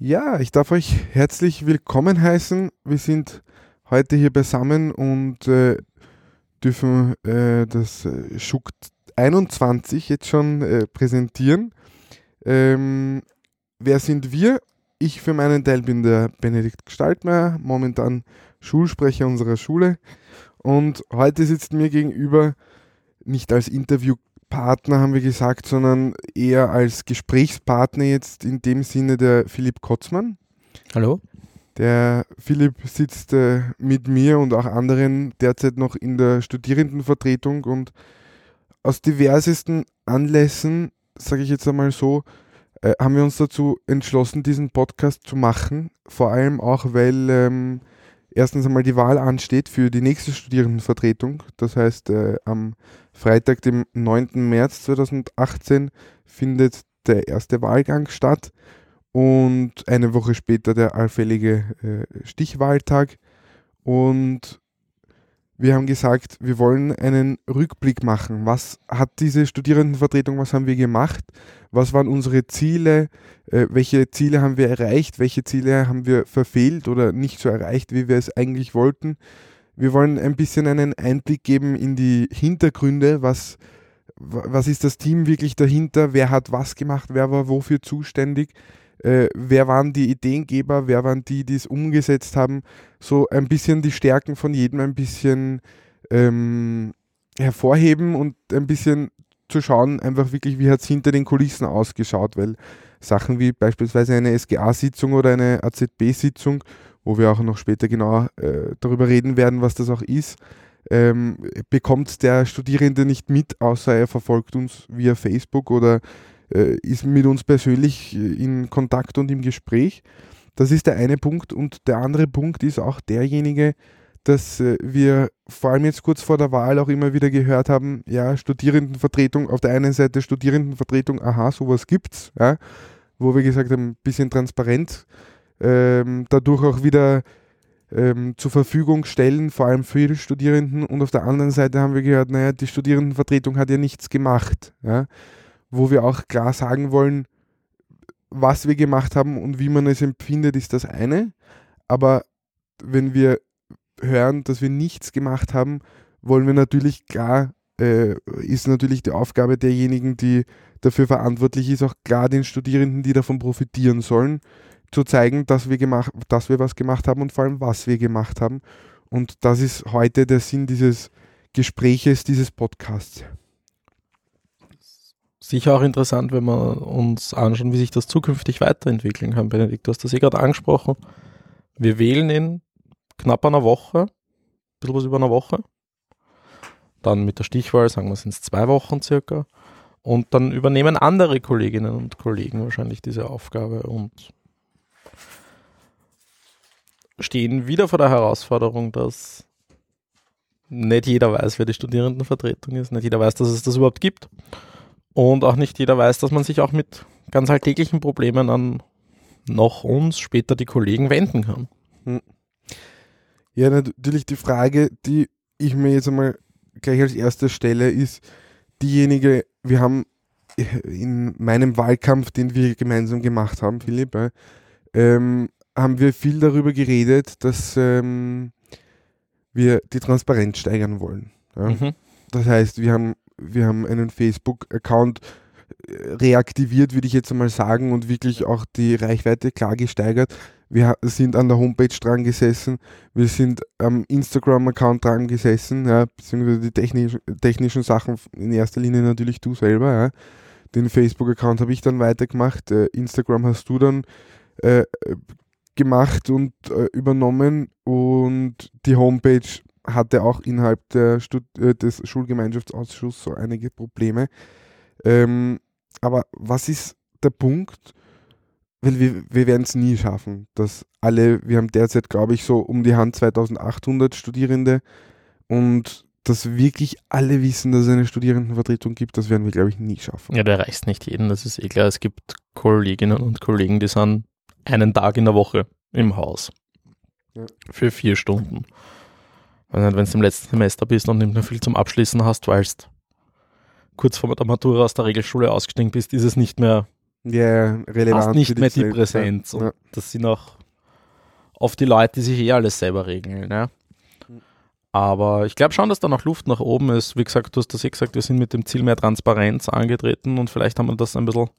Ja, ich darf euch herzlich willkommen heißen. Wir sind heute hier beisammen und äh, dürfen äh, das äh, Schuck 21 jetzt schon äh, präsentieren. Ähm, wer sind wir? Ich für meinen Teil bin der Benedikt Gestaltmeier, momentan Schulsprecher unserer Schule. Und heute sitzt mir gegenüber nicht als Interviewpartner, haben wir gesagt, sondern eher als Gesprächspartner jetzt in dem Sinne der Philipp Kotzmann. Hallo. Der Philipp sitzt äh, mit mir und auch anderen derzeit noch in der Studierendenvertretung und aus diversesten Anlässen, sage ich jetzt einmal so, äh, haben wir uns dazu entschlossen, diesen Podcast zu machen. Vor allem auch, weil ähm, erstens einmal die Wahl ansteht für die nächste Studierendenvertretung. Das heißt, äh, am Freitag, dem 9. März 2018, findet der erste Wahlgang statt und eine Woche später der allfällige äh, Stichwahltag. Und wir haben gesagt, wir wollen einen Rückblick machen. Was hat diese Studierendenvertretung, was haben wir gemacht? Was waren unsere Ziele? Äh, welche Ziele haben wir erreicht? Welche Ziele haben wir verfehlt oder nicht so erreicht, wie wir es eigentlich wollten? Wir wollen ein bisschen einen Einblick geben in die Hintergründe, was, was ist das Team wirklich dahinter, wer hat was gemacht, wer war wofür zuständig, äh, wer waren die Ideengeber, wer waren die, die es umgesetzt haben, so ein bisschen die Stärken von jedem ein bisschen ähm, hervorheben und ein bisschen zu schauen, einfach wirklich, wie hat es hinter den Kulissen ausgeschaut, weil Sachen wie beispielsweise eine SGA-Sitzung oder eine AZB-Sitzung, wo wir auch noch später genau äh, darüber reden werden, was das auch ist, ähm, bekommt der Studierende nicht mit, außer er verfolgt uns via Facebook oder äh, ist mit uns persönlich in Kontakt und im Gespräch. Das ist der eine Punkt. Und der andere Punkt ist auch derjenige, dass äh, wir vor allem jetzt kurz vor der Wahl auch immer wieder gehört haben, ja, Studierendenvertretung, auf der einen Seite Studierendenvertretung, aha, sowas gibt's, ja, wo wir gesagt haben, ein bisschen transparent, ähm, dadurch auch wieder ähm, zur Verfügung stellen, vor allem für die Studierenden. Und auf der anderen Seite haben wir gehört, naja, die Studierendenvertretung hat ja nichts gemacht, ja, wo wir auch klar sagen wollen, was wir gemacht haben und wie man es empfindet, ist das eine. Aber wenn wir hören, dass wir nichts gemacht haben, wollen wir natürlich klar, äh, ist natürlich die Aufgabe derjenigen, die dafür verantwortlich ist, auch klar den Studierenden, die davon profitieren sollen, zu zeigen, dass wir, gemacht, dass wir was gemacht haben und vor allem, was wir gemacht haben. Und das ist heute der Sinn dieses Gespräches, dieses Podcasts. Sicher auch interessant, wenn wir uns anschauen, wie sich das zukünftig weiterentwickeln kann. Benedikt, du hast das eh gerade angesprochen. Wir wählen in knapp einer Woche, ein bisschen was über einer Woche. Dann mit der Stichwahl, sagen wir, sind es zwei Wochen circa. Und dann übernehmen andere Kolleginnen und Kollegen wahrscheinlich diese Aufgabe und stehen wieder vor der Herausforderung, dass nicht jeder weiß, wer die Studierendenvertretung ist, nicht jeder weiß, dass es das überhaupt gibt und auch nicht jeder weiß, dass man sich auch mit ganz alltäglichen Problemen an noch uns, später die Kollegen wenden kann. Hm. Ja, natürlich die Frage, die ich mir jetzt einmal gleich als erster stelle, ist diejenige, wir haben in meinem Wahlkampf, den wir gemeinsam gemacht haben, Philipp, ähm, haben wir viel darüber geredet, dass ähm, wir die Transparenz steigern wollen. Ja? Mhm. Das heißt, wir haben, wir haben einen Facebook-Account äh, reaktiviert, würde ich jetzt einmal sagen, und wirklich auch die Reichweite klar gesteigert. Wir sind an der Homepage dran gesessen, wir sind am Instagram-Account dran gesessen, ja, beziehungsweise die technisch, technischen Sachen in erster Linie natürlich du selber. Ja. Den Facebook-Account habe ich dann weitergemacht, äh, Instagram hast du dann äh, gemacht und äh, übernommen und die Homepage hatte auch innerhalb der Stud äh, des Schulgemeinschaftsausschusses so einige Probleme. Ähm, aber was ist der Punkt? Weil wir, wir werden es nie schaffen, dass alle, wir haben derzeit, glaube ich, so um die Hand 2800 Studierende und dass wirklich alle wissen, dass es eine Studierendenvertretung gibt, das werden wir, glaube ich, nie schaffen. Ja, du erreichst nicht jeden, das ist eh klar. Es gibt Kolleginnen und Kollegen, die sind einen Tag in der Woche im Haus. Ja. Für vier Stunden. Wenn du im letzten Semester bist und nicht mehr viel zum Abschließen hast, weil du kurz vor der Matura aus der Regelschule ausgestiegen bist, ist es nicht mehr Ja, relevant. hast nicht mehr die selbst, Präsenz. Ja. Das sind auch oft die Leute, die sich eh alles selber regeln. Ne? Aber ich glaube schon, dass da noch Luft nach oben ist. Wie gesagt, du hast das eh gesagt, wir sind mit dem Ziel mehr Transparenz angetreten und vielleicht haben wir das ein bisschen.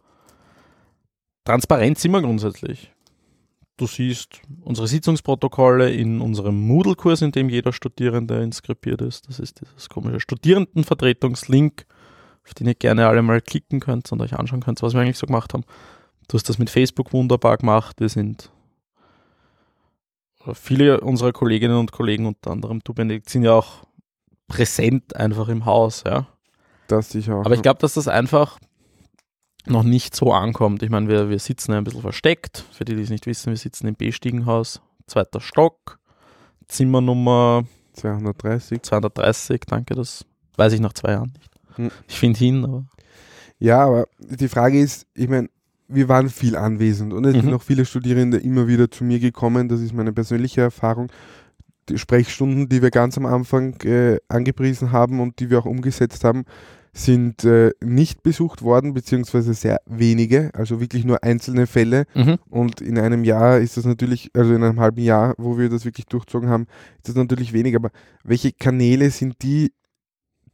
Transparenz immer grundsätzlich. Du siehst unsere Sitzungsprotokolle in unserem Moodle-Kurs, in dem jeder Studierende inskribiert ist. Das ist dieses komische Studierendenvertretungslink, auf den ihr gerne alle mal klicken könnt und euch anschauen könnt, was wir eigentlich so gemacht haben. Du hast das mit Facebook wunderbar gemacht. Wir sind viele unserer Kolleginnen und Kollegen, unter anderem du, Benedikt, sind ja auch präsent einfach im Haus, ja. Das sicher auch. Aber ich glaube, dass das einfach noch nicht so ankommt. Ich meine, wir, wir sitzen ein bisschen versteckt. Für die, die es nicht wissen, wir sitzen im B-Stiegenhaus, zweiter Stock, Zimmernummer 230. 230, danke, das weiß ich nach zwei Jahren nicht. Hm. Ich finde hin, aber Ja, aber die Frage ist, ich meine, wir waren viel anwesend und es Mhm. sind auch viele Studierende immer wieder zu mir gekommen. Das ist meine persönliche Erfahrung. Die Sprechstunden, die wir ganz am Anfang äh, angepriesen haben und die wir auch umgesetzt haben, sind äh, nicht besucht worden, beziehungsweise sehr wenige, also wirklich nur einzelne Fälle. mhm. Und in einem Jahr ist das natürlich, also in einem halben Jahr, wo wir das wirklich durchzogen haben, ist das natürlich wenig. Aber welche Kanäle sind die,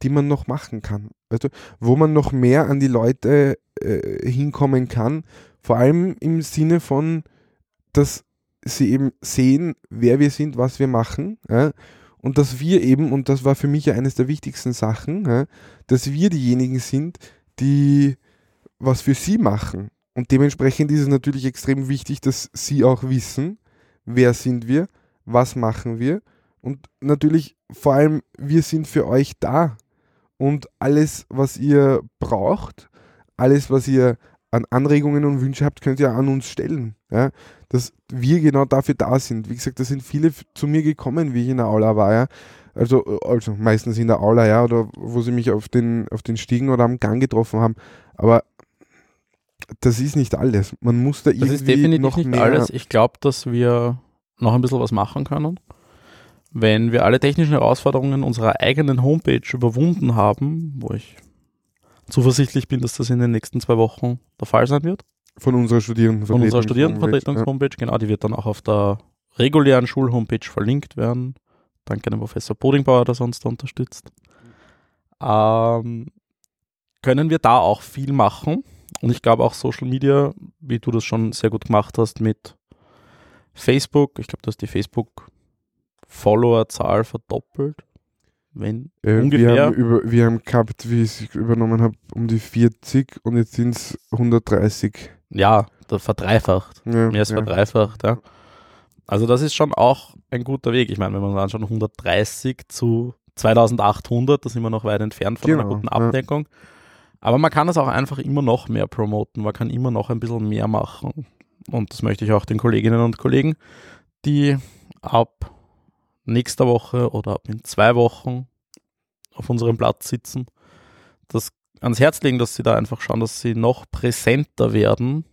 die man noch machen kann? Also, wo man noch mehr an die Leute äh, hinkommen kann, vor allem im Sinne von, dass sie eben sehen, wer wir sind, was wir machen. Ja? Und dass wir eben, und das war für mich ja eines der wichtigsten Sachen, dass wir diejenigen sind, die was für sie machen. Und dementsprechend ist es natürlich extrem wichtig, dass sie auch wissen, wer sind wir, was machen wir. Und natürlich vor allem, wir sind für euch da. Und alles, was ihr braucht, alles, was ihr an Anregungen und Wünsche habt, könnt ihr an uns stellen. Ja? Dass wir genau dafür da sind. Wie gesagt, da sind viele zu mir gekommen, wie ich in der Aula war. Ja? Also, äh, also meistens in der Aula, ja, oder wo sie mich auf den, auf den Stiegen oder am Gang getroffen haben. Aber das ist nicht alles. Man muss da Das irgendwie ist definitiv noch nicht mehr. alles. Ich glaube, dass wir noch ein bisschen was machen können. Wenn wir alle technischen Herausforderungen unserer eigenen Homepage überwunden haben, wo ich zuversichtlich bin, dass das in den nächsten zwei Wochen der Fall sein wird, Von unserer Studierendenvertretung. von unserer Studierendenvertretungs-Homepage, genau, die wird dann auch auf der regulären Schul-Homepage verlinkt werden. Danke an den Professor Bodingbauer, der da unterstützt. Ähm, können wir da auch viel machen. Und ich glaube auch Social Media, wie du das schon sehr gut gemacht hast mit Facebook. Ich glaube, du hast die Facebook-Follower-Zahl verdoppelt. Wenn Äh, ungefähr. Wir haben, über, wir haben gehabt, wie ich es übernommen habe, um die 40 und jetzt sind es 130. ja, da verdreifacht. Ja, Mehr als ja. verdreifacht, ja. Also das ist schon auch ein guter Weg. Ich meine, wenn man anschaut, 130 zu 2800, da sind wir noch weit entfernt von einer Genau, guten ja. Abdeckung. Aber man kann das auch einfach immer noch mehr promoten. Man kann immer noch ein bisschen mehr machen. Und das möchte ich auch den Kolleginnen und Kollegen, die ab nächster Woche oder in zwei Wochen auf unserem Platz sitzen, das ans Herz legen, dass sie da einfach schauen, dass sie noch präsenter werden.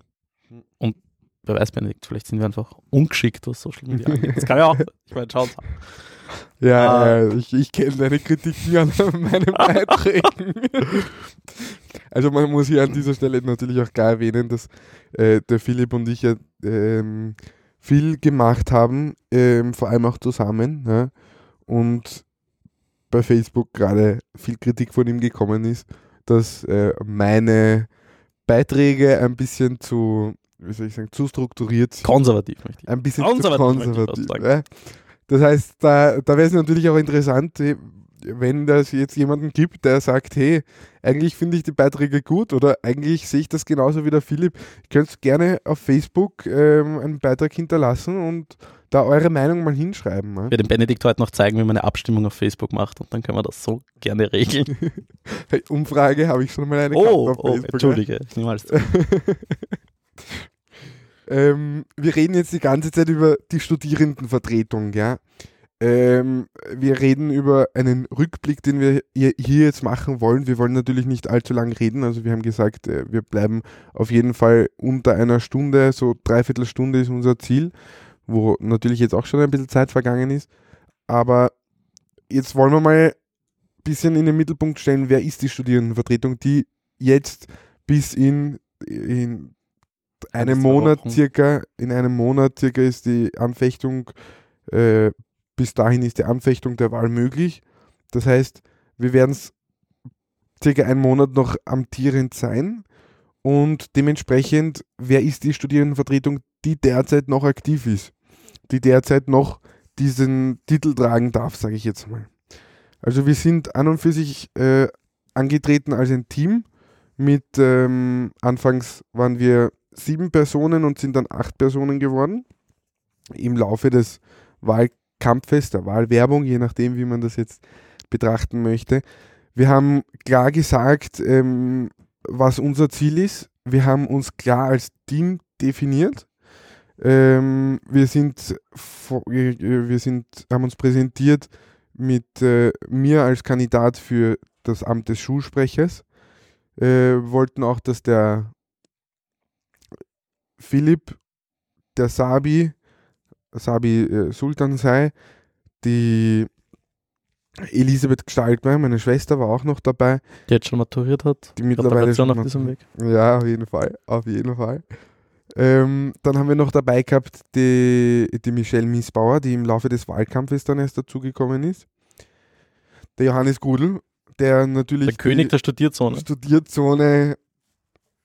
Und wer weiß, Benedikt, vielleicht sind wir einfach ungeschickt, was Social Media angeht. Das kann ja auch. Ich meine, schaut. Ja, Ah. äh, ich, ich kenne deine Kritiken an meinen Beiträgen. also man muss hier an dieser Stelle natürlich auch klar erwähnen, dass äh, der Philipp und ich ja ähm, viel gemacht haben, ähm, vor allem auch zusammen. Ja? Und bei Facebook gerade viel Kritik von ihm gekommen ist, dass äh, meine Beiträge ein bisschen zu, wie soll ich sagen, zu strukturiert sind Konservativ möchte ich. ein bisschen Konservativ, zu konservativ. Ja? Das heißt, da, da wäre es natürlich auch interessant, wenn das jetzt jemanden gibt, der sagt, hey, eigentlich finde ich die Beiträge gut oder eigentlich sehe ich das genauso wie der Philipp. Ihr könnt gerne auf Facebook ähm, einen Beitrag hinterlassen und da eure Meinung mal hinschreiben. Ja? Ich werde dem Benedikt heute noch zeigen, wie man eine Abstimmung auf Facebook macht und dann können wir das so gerne regeln. Hey, Umfrage habe ich schon mal eine Oh, gehabt auf oh Facebook. entschuldige. Ich nehme alles ähm, wir reden jetzt die ganze Zeit über die Studierendenvertretung, ja. Ähm, wir reden über einen Rückblick, den wir hier jetzt machen wollen. Wir wollen natürlich nicht allzu lang reden. Also wir haben gesagt, äh, wir bleiben auf jeden Fall unter einer Stunde, so dreiviertel Stunde ist unser Ziel, wo natürlich jetzt auch schon ein bisschen Zeit vergangen ist. Aber jetzt wollen wir mal ein bisschen in den Mittelpunkt stellen, wer ist die Studierendenvertretung, die jetzt bis in, in einem Monat circa, in einem Monat circa ist die Anfechtung, äh, bis dahin ist die Anfechtung der Wahl möglich. Das heißt, wir werden es circa einen Monat noch amtierend sein und dementsprechend, wer ist die Studierendenvertretung, die derzeit noch aktiv ist, die derzeit noch diesen Titel tragen darf, sage ich jetzt mal. Also wir sind an und für sich äh, angetreten als ein Team mit, ähm, anfangs waren wir sieben Personen und sind dann acht Personen geworden. Im Laufe des Wahlkampfes, der Wahlwerbung, je nachdem, wie man das jetzt betrachten möchte. Wir haben klar gesagt, ähm, was unser Ziel ist. Wir haben uns klar als Team definiert. Ähm, wir sind, äh, wir sind, haben uns präsentiert mit äh, mir als Kandidat für das Amt des Schulsprechers. Äh, wollten auch, dass der Philipp, der Sabi, Sabi äh, Sultan sei, die Elisabeth Gestaltmeier, meine Schwester, war auch noch dabei, Die jetzt schon maturiert hat. die mittlerweile schon auf diesem Weg. ja, auf jeden Fall, auf jeden Fall. Ähm, dann haben wir noch dabei gehabt die, die Michelle Miesbauer, die im Laufe des Wahlkampfes dann erst dazugekommen ist. Der Johannes Gudel, der natürlich Der König der Studierzone. Studierzone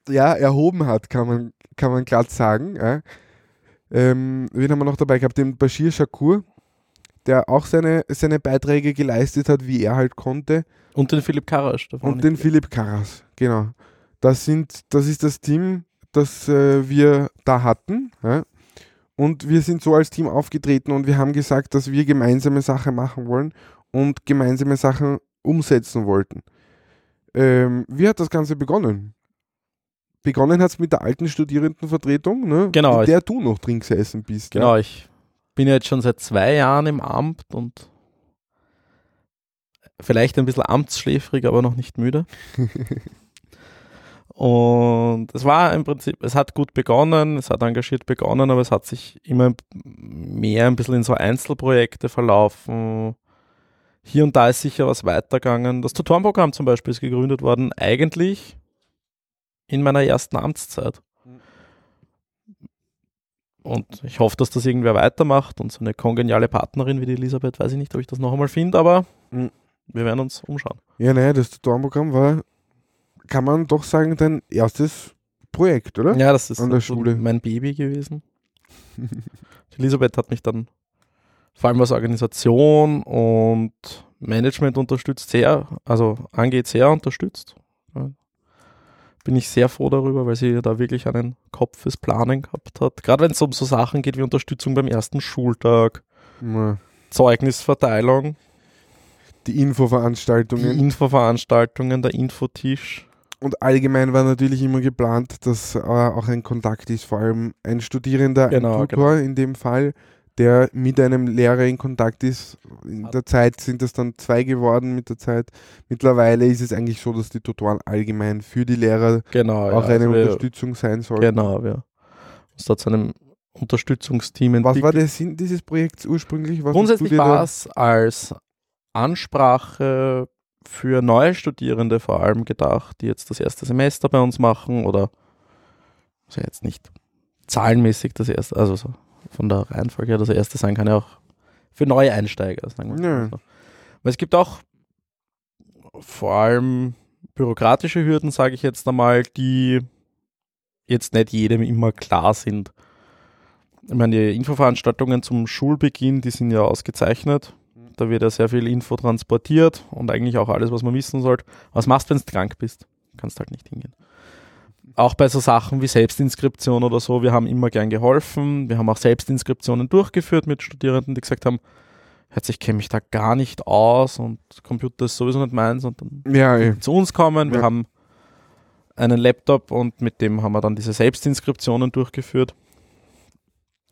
ja, erhoben hat, kann man, kann man glatt sagen. Ja. Ähm, wen haben wir noch dabei gehabt? Den Bashir Shakur, der auch seine, seine Beiträge geleistet hat, wie er halt konnte. Und den Philipp man Und den Philipp Karas, genau. Das, sind, das ist das Team, das äh, wir da hatten. Ja? Und wir sind so als Team aufgetreten und wir haben gesagt, dass wir gemeinsame Sachen machen wollen und gemeinsame Sachen umsetzen wollten. Ähm, wie hat das Ganze begonnen? Begonnen hat es mit der alten Studierendenvertretung, ne? Genau, in der du noch drin gesessen bist. Genau, ich bin ja jetzt schon seit zwei Jahren im Amt und vielleicht ein bisschen amtsschläfrig, aber noch nicht müde. und es war im Prinzip, es hat gut begonnen, es hat engagiert begonnen, aber es hat sich immer mehr ein bisschen in so Einzelprojekte verlaufen. Hier und da ist sicher was weitergegangen. Das Tutorenprogramm zum Beispiel ist gegründet worden, eigentlich in meiner ersten Amtszeit. Und ich hoffe, dass das irgendwer weitermacht und so eine kongeniale Partnerin wie die Elisabeth, weiß ich nicht, ob ich das noch einmal finde, aber Mhm. wir werden uns umschauen. Ja, naja, das Tutorenprogramm war, kann man doch sagen, dein erstes Projekt, oder? Ja, das ist An der so Schule. mein Baby gewesen. Die Elisabeth hat mich dann vor allem was Organisation und Management unterstützt, sehr, also angeht sehr unterstützt. Bin ich sehr froh darüber, weil sie da wirklich einen Kopf fürs Planen gehabt hat. Gerade wenn es um so Sachen geht wie Unterstützung beim ersten Schultag, Ja. Zeugnisverteilung, Die die Infoveranstaltungen. Infoveranstaltungen, der Infotisch. Und allgemein war natürlich immer geplant, dass äh, auch ein Kontakt ist, vor allem ein Studierender, Genau, ein Tutor in dem Fall, der mit einem Lehrer in Kontakt ist. In der Zeit sind das dann zwei geworden mit der Zeit. Mittlerweile ist es eigentlich so, dass die Tutoren allgemein für die Lehrer Genau. auch ja, eine also Unterstützung sein sollen. Genau, wir uns da zu einem Unterstützungsteam Was entwickelt. war der Sinn dieses Projekts ursprünglich? Was Grundsätzlich war es als Ansprache für neue Studierende vor allem gedacht, die jetzt das erste Semester bei uns machen oder also jetzt nicht zahlenmäßig das erste, also so von der Reihenfolge her das erste sein kann ja auch für neue Einsteiger, sagen wir mal so. Es gibt auch vor allem bürokratische Hürden, sage ich jetzt einmal, die jetzt nicht jedem immer klar sind. Ich meine, die Infoveranstaltungen zum Schulbeginn, die sind ja ausgezeichnet. Da wird ja sehr viel Info transportiert und eigentlich auch alles, was man wissen sollte. Was machst du, wenn du krank bist? Kannst halt nicht hingehen. Auch bei so Sachen wie Selbstinskription oder so, wir haben immer gern geholfen. Wir haben auch Selbstinskriptionen durchgeführt mit Studierenden, die gesagt haben, Hört sich, kenne mich da gar nicht aus und Computer ist sowieso nicht meins und dann Ja, zu uns kommen. Wir Ja. haben einen Laptop und mit dem haben wir dann diese Selbstinskriptionen durchgeführt.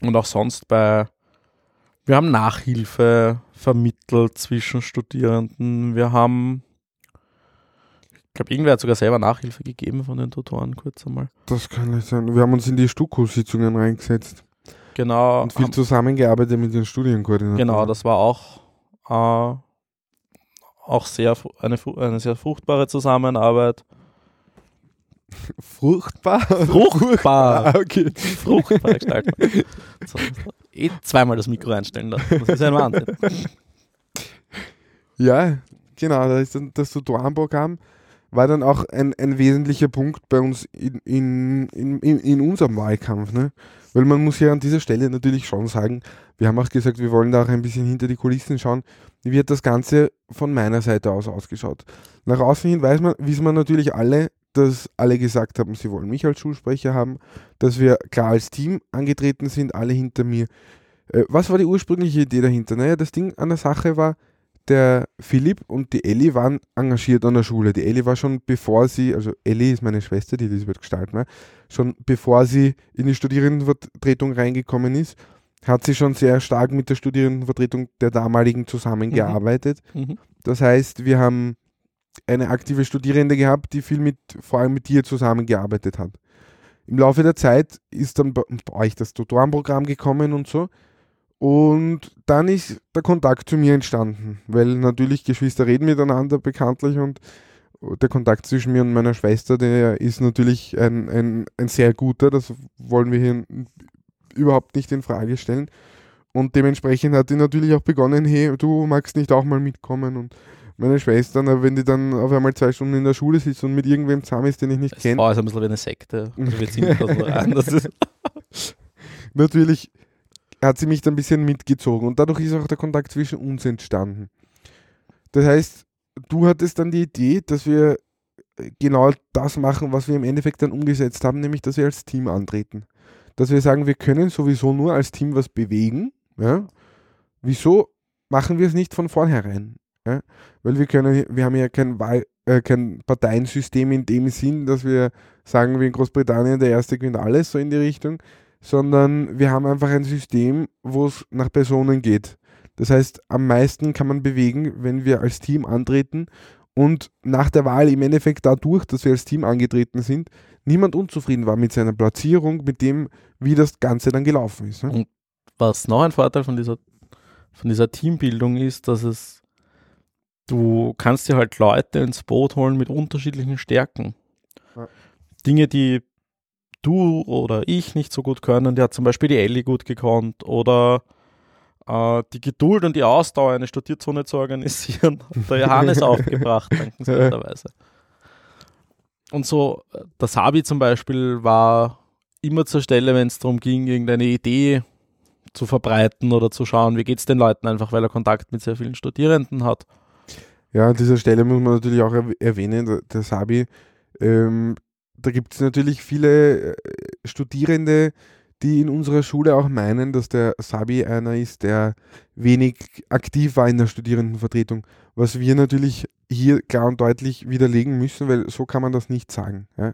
Und auch sonst bei, wir haben Nachhilfe vermittelt zwischen Studierenden. Wir haben, ich glaube, irgendwer hat sogar selber Nachhilfe gegeben von den Tutoren kurz einmal. das kann nicht sein. Wir haben uns in die Stuko-Sitzungen reingesetzt Genau. und viel haben- zusammengearbeitet mit den Studienkoordinatoren. Genau, das war auch, äh, auch sehr, eine, eine sehr fruchtbare Zusammenarbeit. Fruchtbar? Fruchtbar. Ah, okay. Fruchtbar gestalten. So, eh zweimal das Mikro einstellen lassen. Das ist ein Wahnsinn. Ja, genau, da ist das Tutorenprogramm war dann auch ein, ein wesentlicher Punkt bei uns in, in, in, in unserem Wahlkampf. Ne? Weil man muss ja an dieser Stelle natürlich schon sagen, wir haben auch gesagt, wir wollen da auch ein bisschen hinter die Kulissen schauen, wie hat das Ganze von meiner Seite aus ausgeschaut. Nach außen hin weiß man, wissen wir natürlich alle, dass alle gesagt haben, sie wollen mich als Schulsprecher haben, dass wir klar als Team angetreten sind, alle hinter mir. Äh, was war die ursprüngliche Idee dahinter? Naja, das Ding an der Sache war, der Philipp und die Elli waren engagiert an der Schule. Die Elli war schon bevor sie, also Elli ist meine Schwester, die Elisabeth Gestaltmeier, schon bevor sie in die Studierendenvertretung reingekommen ist, hat sie schon sehr stark mit der Studierendenvertretung der damaligen zusammengearbeitet. Mhm. Mhm. Das heißt, wir haben eine aktive Studierende gehabt, die viel mit, vor allem mit dir zusammengearbeitet hat. Im Laufe der Zeit ist dann bei euch das Tutorenprogramm gekommen und so. Und dann ist der Kontakt zu mir entstanden, weil natürlich Geschwister reden miteinander bekanntlich und der Kontakt zwischen mir und meiner Schwester, der ist natürlich ein, ein, ein sehr guter, das wollen wir hier überhaupt nicht in Frage stellen. Und dementsprechend hat die natürlich auch begonnen, hey, du magst nicht auch mal mitkommen und meine Schwester, wenn die dann auf einmal zwei Stunden in der Schule sitzt und mit irgendwem zusammen ist, den ich nicht kenne. Das war also ein bisschen wie eine Sekte. Also wir ziehen das nur an. Das ist natürlich hat sie mich dann ein bisschen mitgezogen und dadurch ist auch der Kontakt zwischen uns entstanden. Das heißt, du hattest dann die Idee, dass wir genau das machen, was wir im Endeffekt dann umgesetzt haben, nämlich dass wir als Team antreten. Dass wir sagen, wir können sowieso nur als Team was bewegen. Ja? Wieso machen wir es nicht von vornherein? Ja? Weil wir können, wir haben ja kein, Wahl, äh, kein Parteiensystem in dem Sinn, dass wir sagen, wie in Großbritannien, der Erste gewinnt alles, so in die Richtung, sondern wir haben einfach ein System, wo es nach Personen geht. Das heißt, am meisten kann man bewegen, wenn wir als Team antreten und nach der Wahl im Endeffekt dadurch, dass wir als Team angetreten sind, niemand unzufrieden war mit seiner Platzierung, mit dem, wie das Ganze dann gelaufen ist. Ne? Und was noch ein Vorteil von dieser, von dieser Teambildung ist, dass es, du kannst dir halt Leute ins Boot holen mit unterschiedlichen Stärken. Ja. Dinge, die du oder ich nicht so gut können, der hat zum Beispiel die Ellie gut gekonnt oder äh, die Geduld und die Ausdauer, eine Studierzone zu organisieren, hat der Johannes aufgebracht, dankenswerterweise. Und so, der Sabi zum Beispiel war immer zur Stelle, wenn es darum ging, irgendeine Idee zu verbreiten oder zu schauen, wie geht es den Leuten einfach, weil er Kontakt mit sehr vielen Studierenden hat. Ja, an dieser Stelle muss man natürlich auch erwähnen, der Sabi ähm, da gibt es natürlich viele äh, Studierende, die in unserer Schule auch meinen, dass der Sabi einer ist, der wenig aktiv war in der Studierendenvertretung, was wir natürlich hier klar und deutlich widerlegen müssen, weil so kann man das nicht sagen. Ja.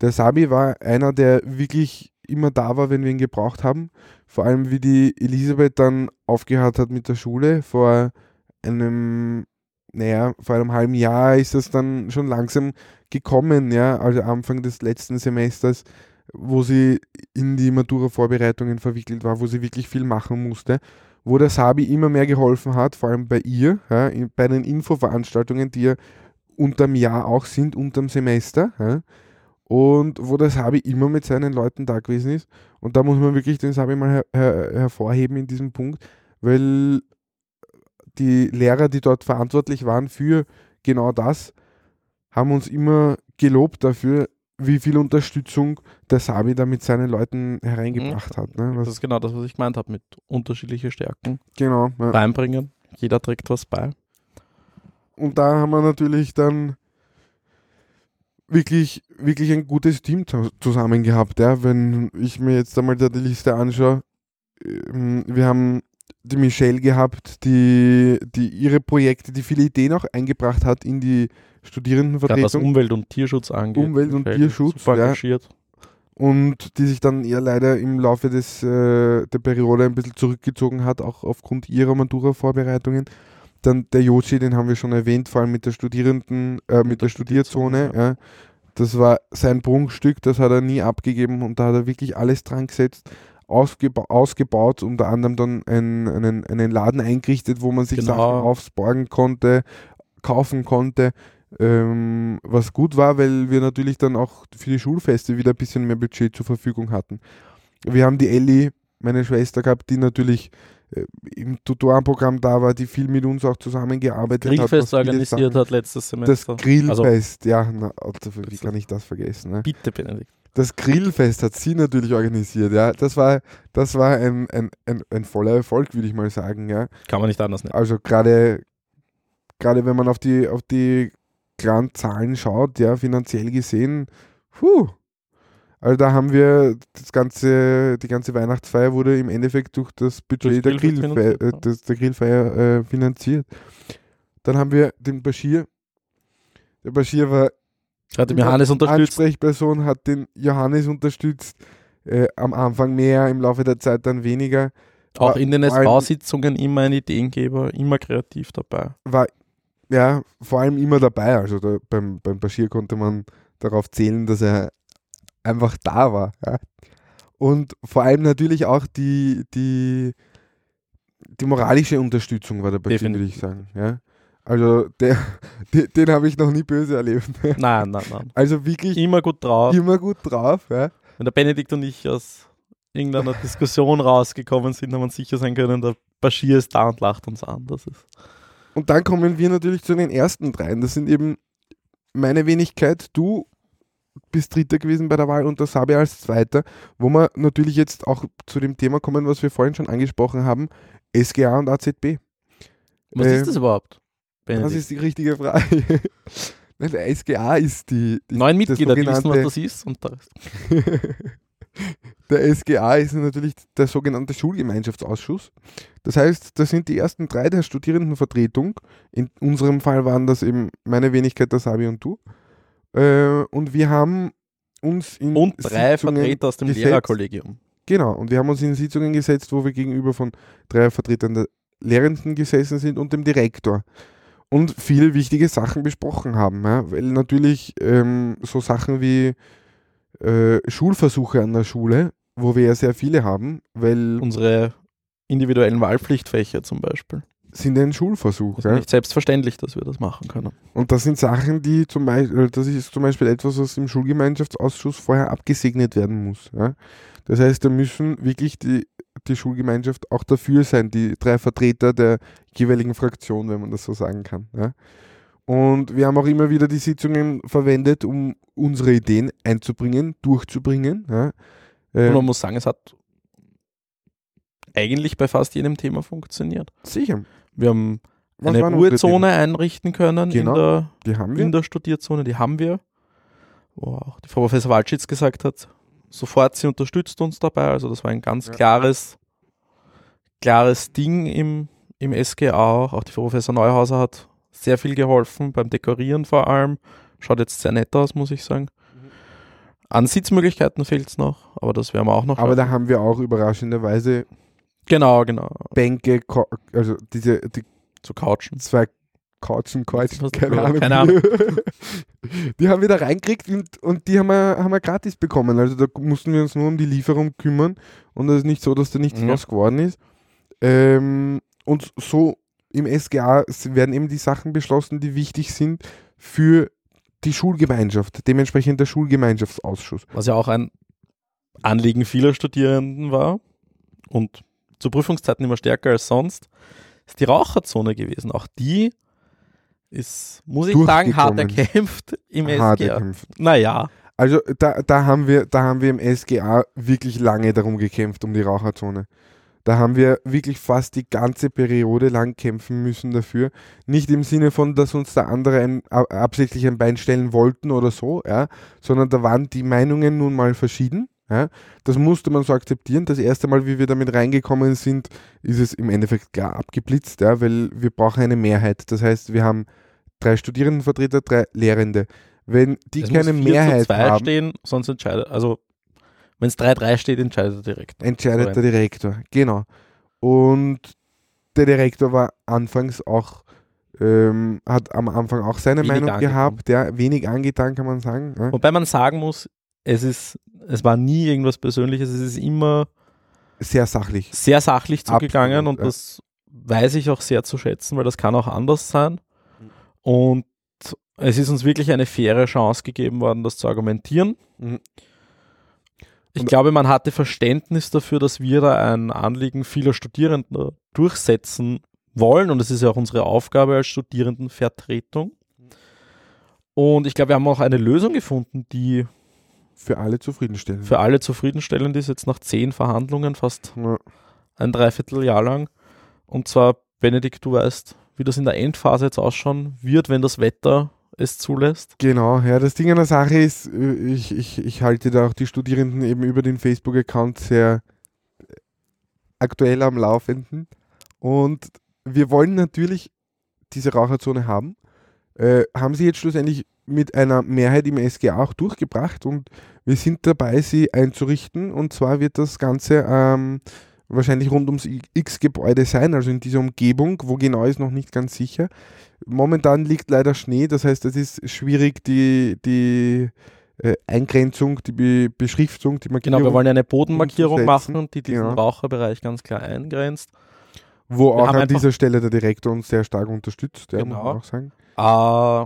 Der Sabi war einer, der wirklich immer da war, wenn wir ihn gebraucht haben. Vor allem, wie die Elisabeth dann aufgehört hat mit der Schule vor einem naja, vor einem halben Jahr ist das dann schon langsam gekommen, ja, also Anfang des letzten Semesters, wo sie in die Matura-Vorbereitungen verwickelt war, wo sie wirklich viel machen musste, wo der Sabi immer mehr geholfen hat, vor allem bei ihr, ja, bei den Infoveranstaltungen, die ja unterm Jahr auch sind, unterm Semester, ja, und wo der Sabi immer mit seinen Leuten da gewesen ist. Und da muss man wirklich den Sabi mal her her hervorheben in diesem Punkt, weil die Lehrer, die dort verantwortlich waren für genau das, haben uns immer gelobt dafür, wie viel Unterstützung der Sabi da mit seinen Leuten hereingebracht mhm. hat. Ne? das ist genau das, was ich gemeint habe, mit unterschiedlichen Stärken genau, ja. reinbringen. Jeder trägt was bei. Und da haben wir natürlich dann wirklich, wirklich ein gutes Team zusammen gehabt. Ja? Wenn ich mir jetzt einmal die Liste anschaue, ähm, wir haben die Michelle gehabt, die, die ihre Projekte, die viele Ideen auch eingebracht hat in die Studierendenvertretung. Ja, was Umwelt und Tierschutz angeht. Umwelt und Tierschutz, super ja. engagiert. Und die sich dann eher leider im Laufe des, äh, der Periode ein bisschen zurückgezogen hat, auch aufgrund ihrer Matura-Vorbereitungen. Dann der Yoshi, den haben wir schon erwähnt, vor allem mit der Studierenden, äh, mit der Studierzone. Ja. Ja. Das war sein Prunkstück, das hat er nie abgegeben und da hat er wirklich alles dran gesetzt ausgeba ausgebaut, unter anderem dann ein, einen, einen Laden eingerichtet, wo man sich genau. Sachen aufsborgen konnte, kaufen konnte. ähm, was gut war, weil wir natürlich dann auch für die Schulfeste wieder ein bisschen mehr Budget zur Verfügung hatten. Wir haben die Ellie, meine Schwester, gehabt, die natürlich äh, im Tutorenprogramm da war, die viel mit uns auch zusammengearbeitet Grillfest hat. viele organisiert Sachen- hat letztes Das Semester. Also, Grillfest, ja, na, Alter, wie Das kann ich das vergessen? Ne? bitte, Benedikt. Das Grillfest hat sie natürlich organisiert, ja. Das war, das war ein, ein, ein, ein voller Erfolg, würde ich mal sagen, ja. Kann man nicht anders nennen. Also gerade, gerade wenn man auf die, auf die klaren Zahlen schaut, ja, finanziell gesehen, puh. Also da haben wir das ganze, die ganze Weihnachtsfeier wurde im Endeffekt durch das Budget Durchs der, Grillfeier, äh, das, der Grillfeier äh, finanziert. Dann haben wir den Bashir. Der Bashir war Hat dem Johannes unterstützt. Ansprechperson hat den Johannes unterstützt. Äh, am Anfang mehr, im Laufe der Zeit dann weniger. Auch War in den SV-Sitzungen immer ein Ideengeber, immer kreativ dabei. War ja vor allem immer dabei. Also da, beim, beim Bashir konnte man darauf zählen, dass er einfach da war. Ja. Und vor allem natürlich auch die, die, die moralische Unterstützung war dabei, würde ich sagen. Ja. Also der, den, den habe ich noch nie böse erlebt. Nein, nein, nein. Also wirklich Immer gut drauf. immer gut drauf. Ja. Wenn der Benedikt und ich aus irgendeiner Diskussion rausgekommen sind, haben wir uns sicher sein können, der Bashir ist da und lacht uns an. Das ist Und dann kommen wir natürlich zu den ersten dreien. Das sind eben meine Wenigkeit, du bist Dritter gewesen bei der Wahl und der Sabi als Zweiter, wo wir natürlich jetzt auch zu dem Thema kommen, was wir vorhin schon angesprochen haben, SGA und AZB. Was Ähm, ist das überhaupt? Das Benedikt? ist die richtige Frage. Nein, der SGA ist die, die Neun das Mitglieder, die wissen, was das ist. Und der Rest. der SGA ist natürlich der sogenannte Schulgemeinschaftsausschuss. Das heißt, das sind die ersten drei der Studierendenvertretung. In unserem Fall waren das eben meine Wenigkeit, der Sabi und du. Äh, und wir haben uns in Und drei Sitzungen Vertreter aus dem gesetzt. Lehrerkollegium. Genau, und wir haben uns in Sitzungen gesetzt, wo wir gegenüber von drei Vertretern der Lehrenden gesessen sind und dem Direktor. Und viele wichtige Sachen besprochen haben. Ja? Weil natürlich ähm, so Sachen wie äh, Schulversuche an der Schule, wo wir ja sehr viele haben, weil Unsere individuellen Wahlpflichtfächer zum Beispiel. sind ein Schulversuch. Es ist Ja? nicht selbstverständlich, dass wir das machen können. Und das sind Sachen, die zum Beispiel, das ist zum Beispiel etwas, was im Schulgemeinschaftsausschuss vorher abgesegnet werden muss. Ja? Das heißt, da müssen wirklich die, die Schulgemeinschaft auch dafür sein, die drei Vertreter der jeweiligen Fraktion, wenn man das so sagen kann. Ja? Und wir haben auch immer wieder die Sitzungen verwendet, um unsere Ideen einzubringen, durchzubringen. Ja? Und Ähm, man muss sagen, es hat eigentlich bei fast jedem Thema funktioniert. sicher. Wir haben Was eine Ruhezone einrichten können Genau. in, der? Die haben wir. in der Studierzone, die haben wir. Wo auch die Frau Professor Waldschitz gesagt hat, sofort, sie unterstützt uns dabei. Also das war ein ganz Ja. klares, klares Ding im, im SGA auch. Auch die Frau Professor Neuhauser hat sehr viel geholfen, beim Dekorieren vor allem. Schaut jetzt sehr nett aus, muss ich sagen. Mhm. An Sitzmöglichkeiten fehlt es noch, aber das werden wir auch noch. Aber da haben wir auch überraschenderweise genau, genau. Bänke, also diese die Zu couchen. zwei Couchen, Couchen, Was- keine Ahnung. keine Ahnung. Die haben wir da reingekriegt und, und die haben wir, haben wir gratis bekommen. Also da mussten wir uns nur um die Lieferung kümmern und es ist nicht so, dass da nichts Ja. draus geworden ist. Ähm, und so im SGA werden eben die Sachen beschlossen, die wichtig sind für die Schulgemeinschaft, dementsprechend der Schulgemeinschaftsausschuss. was ja auch ein Anliegen vieler Studierenden war und zu Prüfungszeiten immer stärker als sonst, ist die Raucherzone gewesen. Auch die ist, muss ich sagen, hart erkämpft im Hart SGA. erkämpft. Naja, Also da, da, haben wir, da haben wir im SGA wirklich lange darum gekämpft, um die Raucherzone. Da haben wir wirklich fast die ganze Periode lang kämpfen müssen dafür. Nicht im Sinne von, dass uns der andere ein, absichtlich ein Bein stellen wollten oder so, ja, sondern da waren die Meinungen nun mal verschieden. Ja. Das musste man so akzeptieren. Das erste Mal, wie wir damit reingekommen sind, ist es im Endeffekt klar abgeblitzt, ja, weil wir brauchen eine Mehrheit. Das heißt, wir haben drei Studierendenvertreter, drei Lehrende. Wenn die es keine muss 4 Mehrheit zu 2 haben, stehen, sonst entscheidet, also wenn es 3-3 steht, entscheidet der Direktor. entscheidet der Direktor. Genau. Und der Direktor war anfangs auch, ähm, hat am Anfang auch seine Wenig Meinung angetan. gehabt, ja, wenig angetan, kann man sagen. Ja. Wobei man sagen muss, es ist, es war nie irgendwas Persönliches, es ist immer Sehr sachlich. sehr sachlich zugegangen Absolut, und ja. das weiß ich auch sehr zu schätzen, weil das kann auch anders sein. Und es ist uns wirklich eine faire Chance gegeben worden, das zu argumentieren. Mhm. Ich Und- glaube, man hatte Verständnis dafür, dass wir da ein Anliegen vieler Studierender durchsetzen wollen. Und das ist ja auch unsere Aufgabe als Studierendenvertretung. Und ich glaube, wir haben auch eine Lösung gefunden, die Für alle zufriedenstellend. für alle zufriedenstellend ist, jetzt nach zehn Verhandlungen, fast ja. ein Dreivierteljahr lang. Und zwar, Benedikt, du weißt, wie das in der Endphase jetzt ausschauen wird, wenn das Wetter es zulässt. Genau, ja, das Ding an der Sache ist, äh, ich, ich, ich halte da auch die Studierenden eben über den Facebook-Account sehr aktuell am Laufenden. Und wir wollen natürlich diese Raucherzone haben. Äh, haben sie jetzt schlussendlich mit einer Mehrheit im SGA auch durchgebracht und wir sind dabei, sie einzurichten. Und zwar wird das Ganze ähm, wahrscheinlich rund ums X-Gebäude sein, also in dieser Umgebung. Wo genau ist noch nicht ganz sicher. Momentan liegt leider Schnee, das heißt, es ist schwierig, die, die äh, Eingrenzung, die Be Beschriftung, die Markierung, Genau, wir wollen eine Bodenmarkierung machen, die diesen Genau. Raucherbereich ganz klar eingrenzt. Wo wir auch an dieser Stelle der Direktor uns sehr stark unterstützt, ja, muss Genau. man auch sagen. Äh,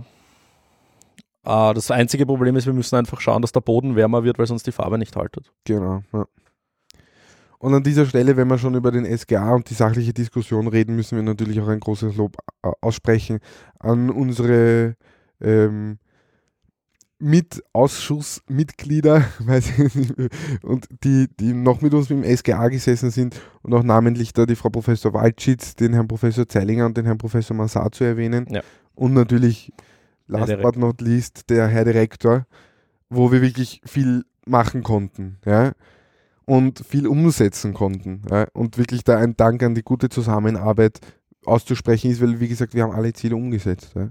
äh, das einzige Problem ist, wir müssen einfach schauen, dass der Boden wärmer wird, weil sonst die Farbe nicht haltet. Genau. Ja. Und an dieser Stelle, wenn wir schon über den SGA und die sachliche Diskussion reden, müssen wir natürlich auch ein großes Lob aussprechen an unsere ähm, Ich nicht, und die, die noch mit uns im SGA gesessen sind und auch namentlich da die Frau Professor Waldschitz, den Herrn Professor Zeilinger und den Herrn Professor Massar zu erwähnen. Ja. Und natürlich, last but not least, der Herr Direktor, wo wir wirklich viel machen konnten. Ja? und viel umsetzen konnten. Ja? Und wirklich da ein Dank an die gute Zusammenarbeit auszusprechen ist, weil, wie gesagt, wir haben alle Ziele umgesetzt. Ja?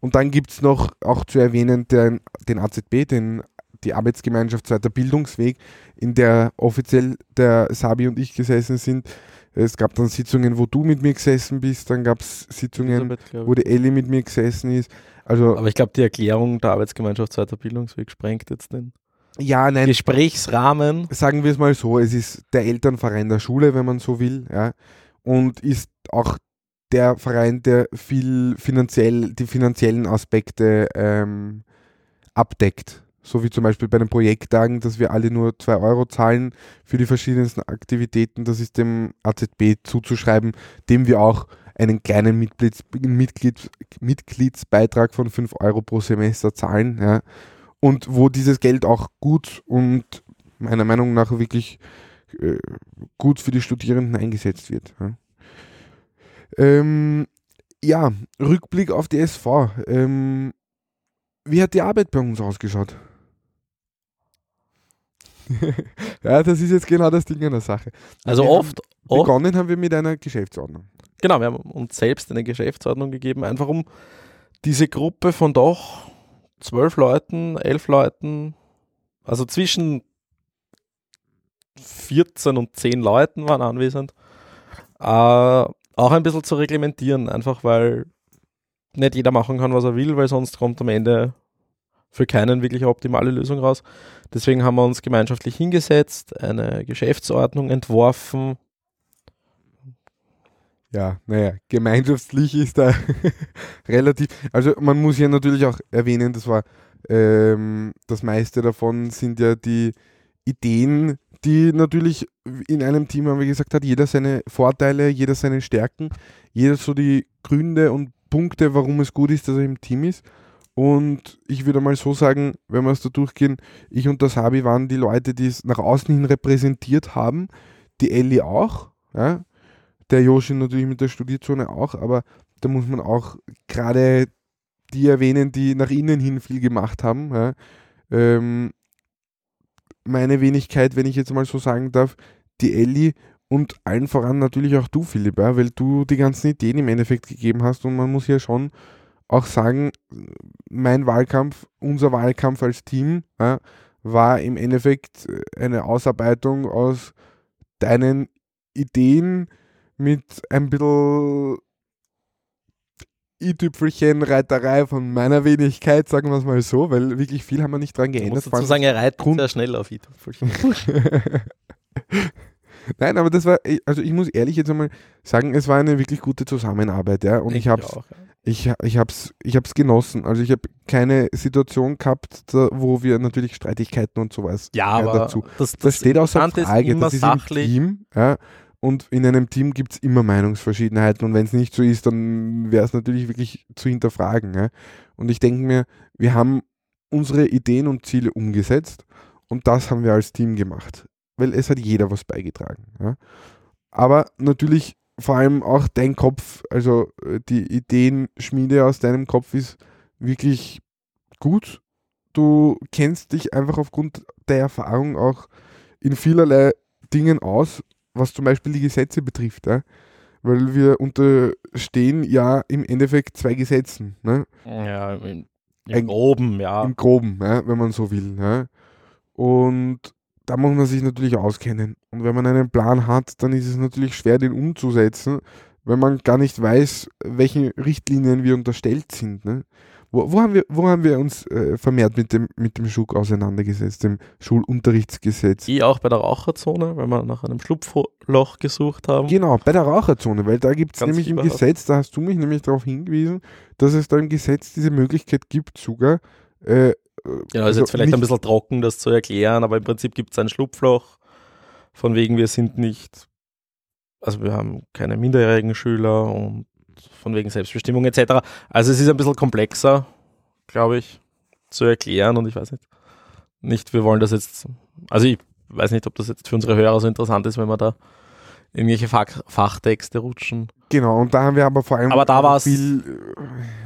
Und dann gibt es noch auch zu erwähnen den, den AZB, den, die Arbeitsgemeinschaft Zweiter Bildungsweg, in der offiziell der Sabi und ich gesessen sind. Es gab dann Sitzungen, wo du mit mir gesessen bist, dann gab es Sitzungen, wo die Ellie mit mir gesessen ist. Also, Aber ich glaube, die Erklärung der Arbeitsgemeinschaft Zweiter Bildungsweg sprengt jetzt den ja, nein, Gesprächsrahmen. sagen wir es mal so, es ist der Elternverein der Schule, wenn man so will, ja, und ist auch der Verein, der viel finanziell, die finanziellen Aspekte ähm, abdeckt. So wie zum Beispiel bei den Projekttagen, dass wir alle nur 2 Euro zahlen für die verschiedensten Aktivitäten. Das ist dem AZB zuzuschreiben, dem wir auch einen kleinen Mitglieds, Mitglied, Mitgliedsbeitrag von 5 Euro pro Semester zahlen. Ja und wo dieses Geld auch gut und meiner Meinung nach wirklich äh, gut für die Studierenden eingesetzt wird. Ja, ähm, ja Rückblick auf die SV. Ähm, wie hat die Arbeit bei uns ausgeschaut? ja, das ist jetzt genau das Ding an der Sache. Also Wir oft, Haben, oft begonnen haben wir mit einer Geschäftsordnung. Genau, wir haben uns selbst eine Geschäftsordnung gegeben, einfach um diese Gruppe von doch zwölf Leuten, elf Leuten, also zwischen 14 und 10 Leuten waren anwesend, äh, auch ein bisschen zu reglementieren, einfach weil nicht jeder machen kann, was er will, weil sonst kommt am Ende für keinen wirklich eine optimale Lösung raus. Deswegen haben wir uns gemeinschaftlich hingesetzt, eine Geschäftsordnung entworfen, Ja, naja, gemeinschaftlich ist da relativ. Also man muss ja natürlich auch erwähnen, das war ähm, das meiste davon sind ja die Ideen, die natürlich in einem Team, haben wir gesagt, hat jeder seine Vorteile, jeder seine Stärken, jeder so die Gründe und Punkte, warum es gut ist, dass er im Team ist. Und ich würde mal so sagen, wenn wir es da durchgehen, ich und der Sabi waren die Leute, die es nach außen hin repräsentiert haben, die Ellie auch, ja, der Yoshi natürlich mit der Studierzone auch, aber da muss man auch gerade die erwähnen, die nach innen hin viel gemacht haben. Ja. Ähm, meine Wenigkeit, wenn ich jetzt mal so sagen darf, die Ellie und allen voran natürlich auch du, Philipp, ja, weil du die ganzen Ideen im Endeffekt gegeben hast und man muss ja schon auch sagen, mein Wahlkampf, unser Wahlkampf als Team ja, war im Endeffekt eine Ausarbeitung aus deinen Ideen, mit ein bisschen i-Tüpfelchen Reiterei von meiner Wenigkeit, sagen wir es mal so, weil wirklich viel haben wir nicht dran Ich geändert. muss Vor dazu allem- sagen, er reitet sehr schnell auf Ito. Nein, aber das war, also ich muss ehrlich jetzt einmal sagen, es war eine wirklich gute Zusammenarbeit, ja. Und ich habe auch. Ja. ich, ich habe es ich hab's genossen. Also ich habe keine Situation gehabt, da, wo wir natürlich Streitigkeiten und sowas Ja, ja, aber dazu. das, Das steht außer ist Frage. immer das ist sachlich. im Team. Ja, und in einem Team gibt es immer Meinungsverschiedenheiten. Und wenn es nicht so ist, dann wäre es natürlich wirklich zu hinterfragen. Ja. Und ich denke mir, wir haben unsere Ideen und Ziele umgesetzt. Und das haben wir als Team gemacht. Weil es hat jeder was beigetragen. Ja. Aber natürlich vor allem auch dein Kopf, also äh, die Ideenschmiede aus deinem Kopf ist wirklich gut. Du kennst dich einfach aufgrund der Erfahrung auch in vielerlei Dingen aus, was zum Beispiel die Gesetze betrifft. Ja? Weil wir unterstehen ja im Endeffekt zwei Gesetzen. Ne? Ja, im, Ein- im Groben, ja. Im Groben, ja, wenn man so will. Ja. Und da muss man sich natürlich auskennen. Und wenn man einen Plan hat, dann ist es natürlich schwer, den umzusetzen, wenn man gar nicht weiß, welchen Richtlinien wir unterstellt sind. Ne? Wo, wo, haben wir, wo haben wir uns äh, vermehrt mit dem, mit dem Schug auseinandergesetzt, dem Schulunterrichtsgesetz? Ich auch bei der Raucherzone, weil wir nach einem Schlupfloch gesucht haben. Genau, bei der Raucherzone, weil da gibt es nämlich im. Gesetz, da hast du mich nämlich darauf hingewiesen, dass es da im Gesetz diese Möglichkeit gibt, sogar. Äh, Genau, ist also jetzt vielleicht ein bisschen trocken, das zu erklären, aber im Prinzip gibt es ein Schlupfloch, von wegen wir sind nicht, also wir haben keine minderjährigen Schüler und von wegen Selbstbestimmung etc. Also es ist ein bisschen komplexer, glaube ich, zu erklären und ich weiß nicht, nicht, wir wollen das jetzt, also ich weiß nicht, ob das jetzt für unsere Hörer so interessant ist, wenn wir da irgendwelche Fach, Fachtexte rutschen. Genau, und da haben wir aber vor allem Aber da war's- viel,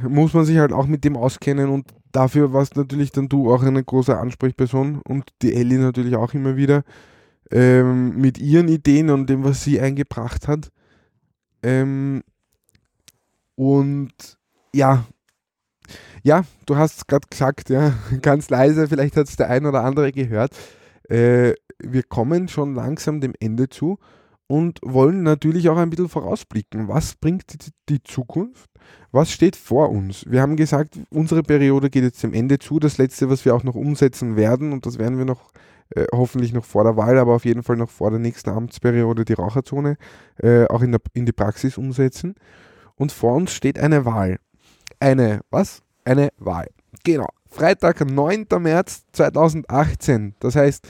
äh, muss man sich halt auch mit dem auskennen und dafür warst natürlich dann du auch eine große Ansprechperson und die Ellie natürlich auch immer wieder ähm, mit ihren Ideen und dem, was sie eingebracht hat. Ähm, und ja, ja, du hast es gerade gesagt, ja, ganz leise, vielleicht hat es der ein oder andere gehört. Äh, wir kommen schon langsam dem Ende zu und wollen natürlich auch ein bisschen vorausblicken. Was bringt die, Zukunft? Was steht vor uns? Wir haben gesagt, unsere Periode geht jetzt dem Ende zu. Das letzte, was wir auch noch umsetzen werden, und das werden wir noch äh, hoffentlich noch vor der Wahl, aber auf jeden Fall noch vor der nächsten Amtsperiode, die Raucherzone, äh, auch in, der, in die Praxis umsetzen. Und vor uns steht eine Wahl. Eine, was? Eine Wahl. Genau. Freitag, 9. März 2018. Das heißt,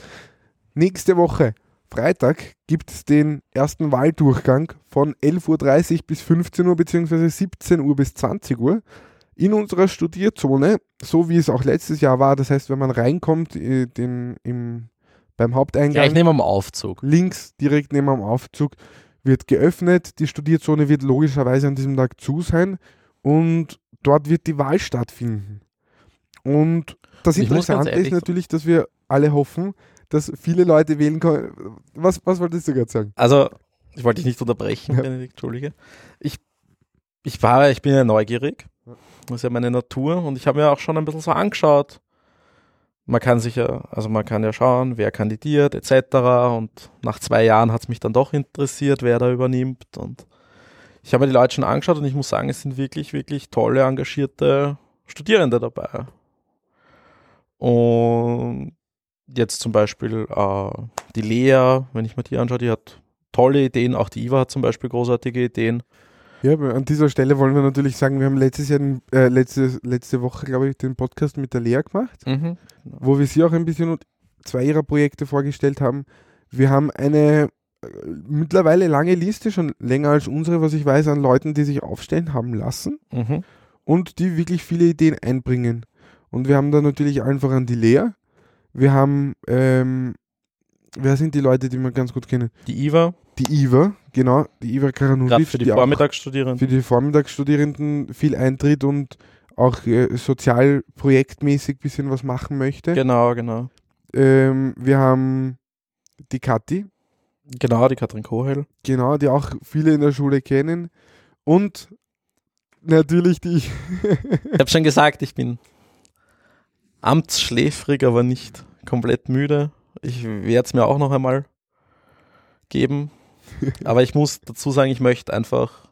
nächste Woche Freitag gibt es den ersten Wahldurchgang von 11.30 Uhr bis 15 Uhr bzw. 17 Uhr bis 20 Uhr in unserer Studierzone, so wie es auch letztes Jahr war. Das heißt, wenn man reinkommt äh, den, im, beim Haupteingang, Gleich neben dem Aufzug. links direkt neben dem Aufzug wird geöffnet. Die Studierzone wird logischerweise an diesem Tag zu sein und dort wird die Wahl stattfinden. Und das Interessante ist natürlich, dass wir alle hoffen, dass viele Leute wählen können. Was, was wolltest du gerade sagen? Also, ich wollte dich nicht unterbrechen, Ja. Benedikt, entschuldige. Ich, ich war, ich bin ja neugierig. Das ist ja meine Natur und ich habe mir auch schon ein bisschen so angeschaut. Man kann sich ja, also man kann ja schauen, wer kandidiert, etc. Und nach zwei Jahren hat es mich dann doch interessiert, wer da übernimmt. Und ich habe mir die Leute schon angeschaut und ich muss sagen, es sind wirklich, wirklich tolle, engagierte Studierende dabei. Und jetzt zum Beispiel äh, die Lea, wenn ich mir die anschaue, die hat tolle Ideen. Auch die Iva hat zum Beispiel großartige Ideen. Ja, an dieser Stelle wollen wir natürlich sagen, wir haben letztes Jahr, äh, letzte, letzte Woche, glaube ich, den Podcast mit der Lea gemacht. Mhm. wo wir sie auch ein bisschen und zwei ihrer Projekte vorgestellt haben. Wir haben eine äh, mittlerweile lange Liste, schon länger als unsere, was ich weiß, an Leuten, die sich aufstellen haben lassen Mhm. und die wirklich viele Ideen einbringen. Und wir haben da natürlich allen voran die Lea. Wir haben, ähm, wer sind die Leute, die wir ganz gut kennen? Die Iva, Die Iva, genau, die Iva Karanulic, für die, die Vormittagsstudierenden. für die Vormittagsstudierenden viel eintritt und auch äh, sozial projektmäßig ein bisschen was machen möchte. Genau, genau. Ähm, wir haben die Kathi, Genau, die Katrin Kohel. genau, die auch viele in der Schule kennen. Und natürlich die. Ich habe schon gesagt, ich bin amtsschläfrig, aber nicht komplett müde. Ich werde es mir auch noch einmal geben. Aber ich muss dazu sagen, ich möchte einfach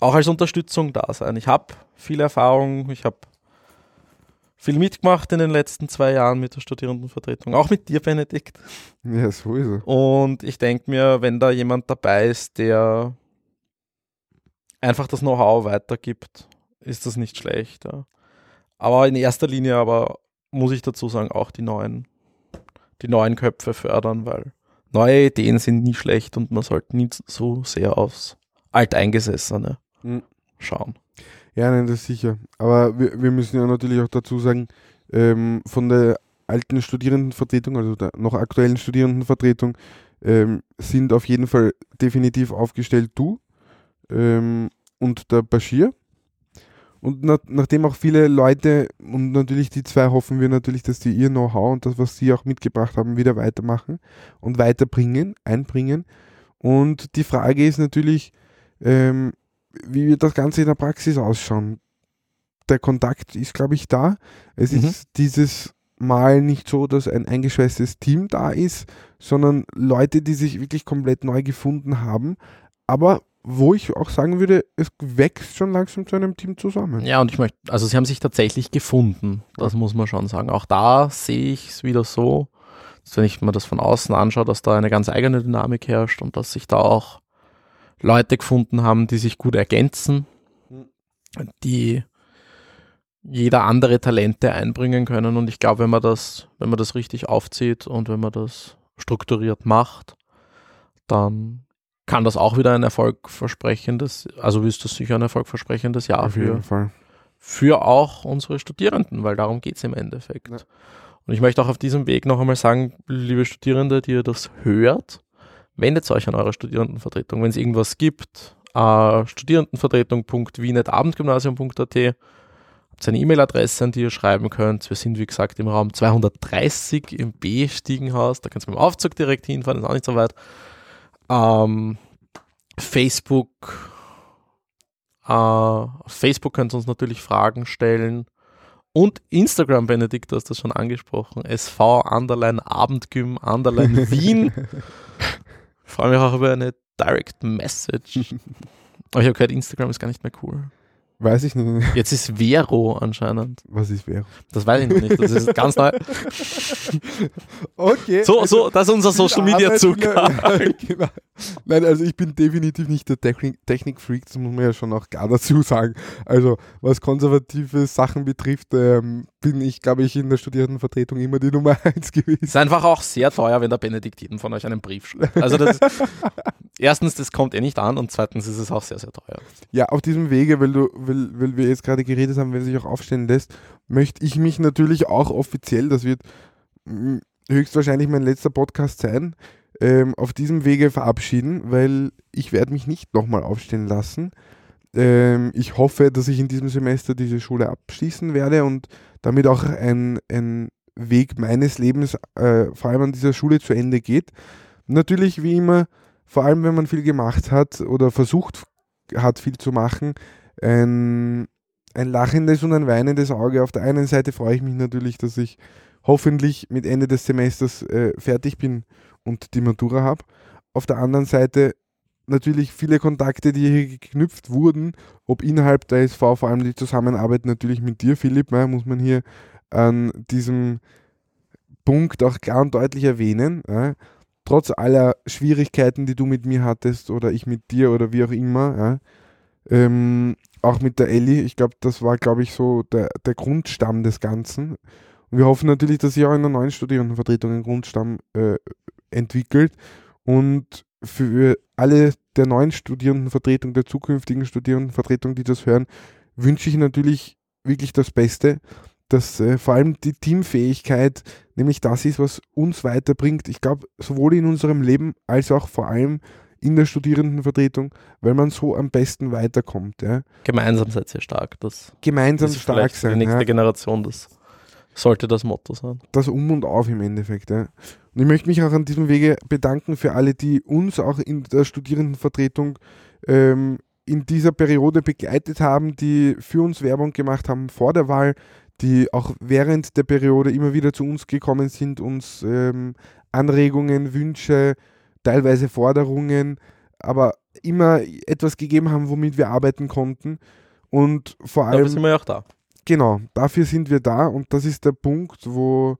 auch als Unterstützung da sein. Ich habe viel Erfahrung, ich habe viel mitgemacht in den letzten zwei Jahren mit der Studierendenvertretung, auch mit dir, Benedikt. ja, so ist er. Und ich denke mir, wenn da jemand dabei ist, der einfach das Know-how weitergibt ist das nicht schlecht. Ja. Aber in erster Linie aber muss ich dazu sagen, auch die neuen, die neuen Köpfe fördern, weil neue Ideen sind nie schlecht und man sollte nie so sehr aufs Alteingesessene Mhm. schauen. Ja, nein, das ist sicher. Aber wir, wir müssen ja natürlich auch dazu sagen, ähm, von der alten Studierendenvertretung, also der noch aktuellen Studierendenvertretung, ähm, sind auf jeden Fall definitiv aufgestellt du ähm, und der Bashir. Und na, nachdem auch viele Leute und natürlich die zwei hoffen wir natürlich, dass die ihr Know-how und das, was sie auch mitgebracht haben, wieder weitermachen und weiterbringen, einbringen. Und die Frage ist natürlich, ähm, wie wird das Ganze in der Praxis ausschauen? Der Kontakt ist, glaube ich, da. Es Mhm. ist dieses Mal nicht so, dass ein eingeschweißtes Team da ist, sondern Leute, die sich wirklich komplett neu gefunden haben. Aber wo ich auch sagen würde, es wächst schon langsam zu einem Team zusammen. Ja, und ich möchte, also sie haben sich tatsächlich gefunden, das muss man schon sagen. Auch da sehe ich es wieder so, dass wenn ich mir das von außen anschaue, dass da eine ganz eigene Dynamik herrscht und dass sich da auch Leute gefunden haben, die sich gut ergänzen, die jeder andere Talente einbringen können. Und ich glaube, wenn man das, wenn man das richtig aufzieht und wenn man das strukturiert macht, dann kann das auch wieder ein erfolgversprechendes, also ist das sicher ein erfolgversprechendes Jahr Auf für, für auch unsere Studierenden, weil darum geht es im Endeffekt. Ja. Und ich möchte auch auf diesem Weg noch einmal sagen, liebe Studierende, die ihr das hört, wendet euch an eure Studierendenvertretung. Wenn es irgendwas gibt, äh, studierendenvertretung.wien.abendgymnasium.at habt eine E-Mail-Adresse, an die ihr schreiben könnt. Wir sind, wie gesagt, im Raum 230 im B-Stiegenhaus. Da könnt ihr mit dem Aufzug direkt hinfahren, ist auch nicht so weit. Ähm, Facebook. Äh, auf Facebook könnt ihr uns natürlich Fragen stellen. Und Instagram, Benedikt, du hast das schon angesprochen. SV Underline Abendgym Underline Wien. Ich freue mich auch über eine Direct Message. Aber ich habe gehört, Instagram ist gar nicht mehr cool. Weiß ich nicht. Jetzt ist Vero anscheinend. Was ist wer? Das weiß ich noch nicht. Das ist ganz neu. Okay. So, so, das ist unser Social Media Zugang. genau. Nein, also ich bin definitiv nicht der Technik- Technikfreak, das muss man ja schon auch gar dazu sagen. Also was konservative Sachen betrifft, ähm, bin ich, glaube ich, in der Studierendenvertretung immer die Nummer eins gewesen. Ist einfach auch sehr teuer, wenn der Benedikt jedem von euch einen Brief schreibt. Also das, erstens, das kommt eh nicht an und zweitens ist es auch sehr, sehr teuer. Ja, auf diesem Wege, weil, du, weil, weil wir jetzt gerade geredet haben, wer sich auch aufstellen lässt, möchte ich mich natürlich auch offiziell, das wird mm, höchstwahrscheinlich mein letzter Podcast sein, ähm, auf diesem Wege verabschieden, weil ich werde mich nicht nochmal aufstellen lassen. Ähm, ich hoffe, dass ich in diesem Semester diese Schule abschließen werde und damit auch ein, ein Weg meines Lebens äh, vor allem an dieser Schule zu Ende geht. Natürlich, wie immer, vor allem wenn man viel gemacht hat oder versucht hat, viel zu machen, ein, ein lachendes und ein weinendes Auge. Auf der einen Seite freue ich mich natürlich, dass ich hoffentlich mit Ende des Semesters äh, fertig bin und die Matura habe. Auf der anderen Seite natürlich viele Kontakte, die hier geknüpft wurden, ob innerhalb der SV, vor allem die Zusammenarbeit natürlich mit dir, Philipp, ne, muss man hier an diesem Punkt auch klar und deutlich erwähnen. Ja. Trotz aller Schwierigkeiten, die du mit mir hattest oder ich mit dir oder wie auch immer, ähm, auch mit der Ellie, ich glaube, das war, glaube ich, so der, der Grundstamm des Ganzen. Und wir hoffen natürlich, dass sich auch in der neuen Studierendenvertretung ein Grundstamm äh, entwickelt und für alle der neuen Studierendenvertretung, der zukünftigen Studierendenvertretung, die das hören, wünsche ich natürlich wirklich das Beste, dass äh, vor allem die Teamfähigkeit nämlich das ist, was uns weiterbringt. Ich glaube, sowohl in unserem Leben als auch vor allem in der Studierendenvertretung, weil man so am besten weiterkommt. Ja. Gemeinsam seid ihr stark. Das Gemeinsam ist stark für die sein. nächste Ja. Generation. Das sollte das Motto sein. das um und auf im Endeffekt. Ja. Und ich möchte mich auch an diesem Wege bedanken für alle, die uns auch in der Studierendenvertretung ähm, in dieser Periode begleitet haben, die für uns Werbung gemacht haben vor der Wahl, die auch während der Periode immer wieder zu uns gekommen sind, uns ähm, Anregungen, Wünsche, teilweise Forderungen, aber immer etwas gegeben haben, womit wir arbeiten konnten. Und vor allem Dafür sind wir ja auch da. Genau, dafür sind wir da und das ist der Punkt, wo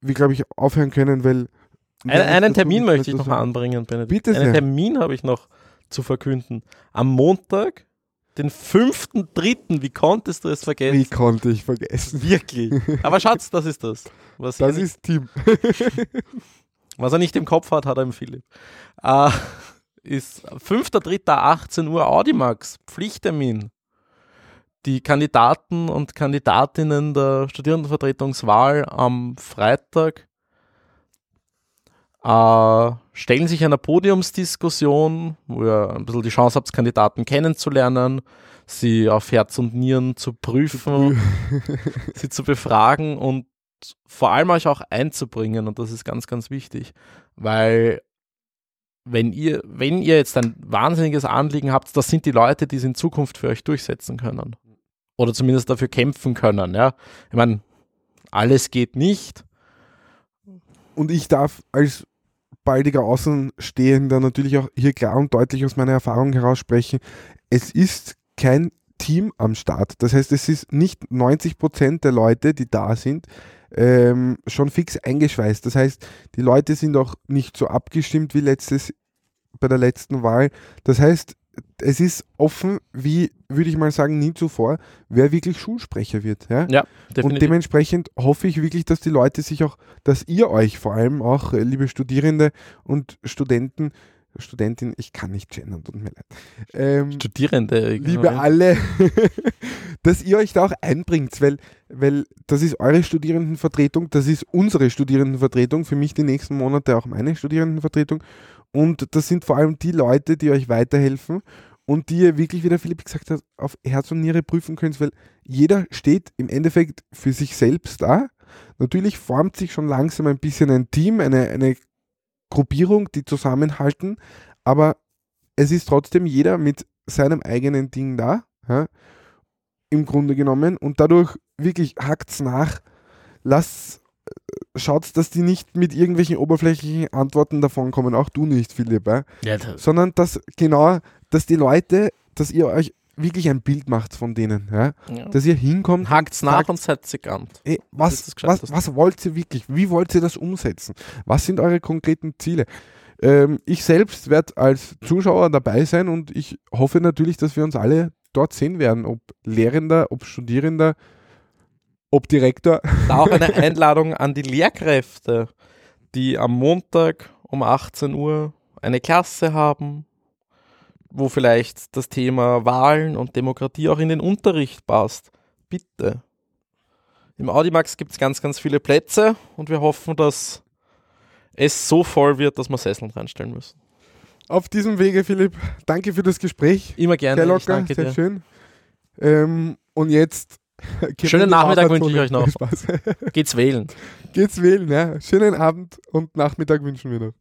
wir, glaube ich, aufhören können, weil. Ein, einen Termin möchte ich noch sagen. anbringen, Benedikt. Bitte einen sehr. Termin habe ich noch zu verkünden. Am Montag, den 5.3. Wie konntest du es Wie vergessen? konnte ich vergessen? Wirklich. Aber Schatz, das ist das. Was, Das er, ist Tim. was er nicht im Kopf hat, hat er im Philipp. Äh, ist 5.3.18 Uhr Audimax, Pflichttermin. Die Kandidaten und Kandidatinnen der Studierendenvertretungswahl am Freitag äh, stellen sich einer Podiumsdiskussion, wo ihr ein bisschen die Chance habt, Kandidaten kennenzulernen, sie auf Herz und Nieren zu prüfen, sie zu befragen und vor allem euch auch einzubringen. Und das ist ganz, ganz wichtig, weil wenn ihr, wenn ihr jetzt ein wahnsinniges Anliegen habt, das sind die Leute, die es in Zukunft für euch durchsetzen können. Oder zumindest dafür kämpfen können. Ja? Ich meine, alles geht nicht. Und ich darf als baldiger Außenstehender natürlich auch hier klar und deutlich aus meiner Erfahrung heraus sprechen. Es ist kein Team am Start. Das heißt, es ist nicht 90 Prozent der Leute, die da sind, ähm, schon fix eingeschweißt. Das heißt, die Leute sind auch nicht so abgestimmt wie letztes bei der letzten Wahl. Das heißt, es ist offen, wie würde ich mal sagen, nie zuvor, wer wirklich Schulsprecher wird. Ja? Ja, Und dementsprechend hoffe ich wirklich, dass die Leute sich auch, dass ihr euch vor allem auch, äh, liebe Studierende und Studenten, Studentin, ich kann nicht gendern, tut mir leid. Ähm, Studierende. liebe alle, dass ihr euch da auch einbringt, weil, weil das ist eure Studierendenvertretung, das ist unsere Studierendenvertretung, für mich die nächsten Monate auch meine Studierendenvertretung. Und das sind vor allem die Leute, die euch weiterhelfen und die ihr wirklich, wie der Philipp gesagt hat, auf Herz und Niere prüfen könnt, weil jeder steht im Endeffekt für sich selbst da. Natürlich formt sich schon langsam ein bisschen ein Team, eine, eine Gruppierung, die zusammenhalten, aber es ist trotzdem jeder mit seinem eigenen Ding da, ja, im Grunde genommen. Und dadurch wirklich hackt's nach, lasst, schaut, dass die nicht mit irgendwelchen oberflächlichen Antworten davon kommen, auch du nicht, Philipp, ja, Ja, das, sondern dass genau, dass die Leute, dass ihr euch wirklich ein Bild macht von denen, ja, ja. dass ihr hinkommt Hackt's nach sagt, und seid sich an. Ey, was, was, was wollt ihr wirklich? Wie wollt ihr das umsetzen? Was sind eure konkreten Ziele? Ähm, ich selbst werde als Zuschauer dabei sein und ich hoffe natürlich, dass wir uns alle dort sehen werden, ob Lehrender, ob Studierender, ob Direktor. Auch eine Einladung an die Lehrkräfte, die am Montag um 18 Uhr eine Klasse haben, wo vielleicht das Thema Wahlen und Demokratie auch in den Unterricht passt. Bitte. Im Audimax gibt es ganz, ganz viele Plätze und wir hoffen, dass es so voll wird, dass wir Sesseln reinstellen müssen. Auf diesem Wege, Philipp, danke für das Gespräch. Immer gerne. Sehr locker, danke sehr dir. schön. Ähm, und jetzt. Schönen Nachmittag wünsche ich euch noch. Spaß. Geht's wählen. Geht's wählen, ja. Schönen Abend und Nachmittag wünschen wir noch.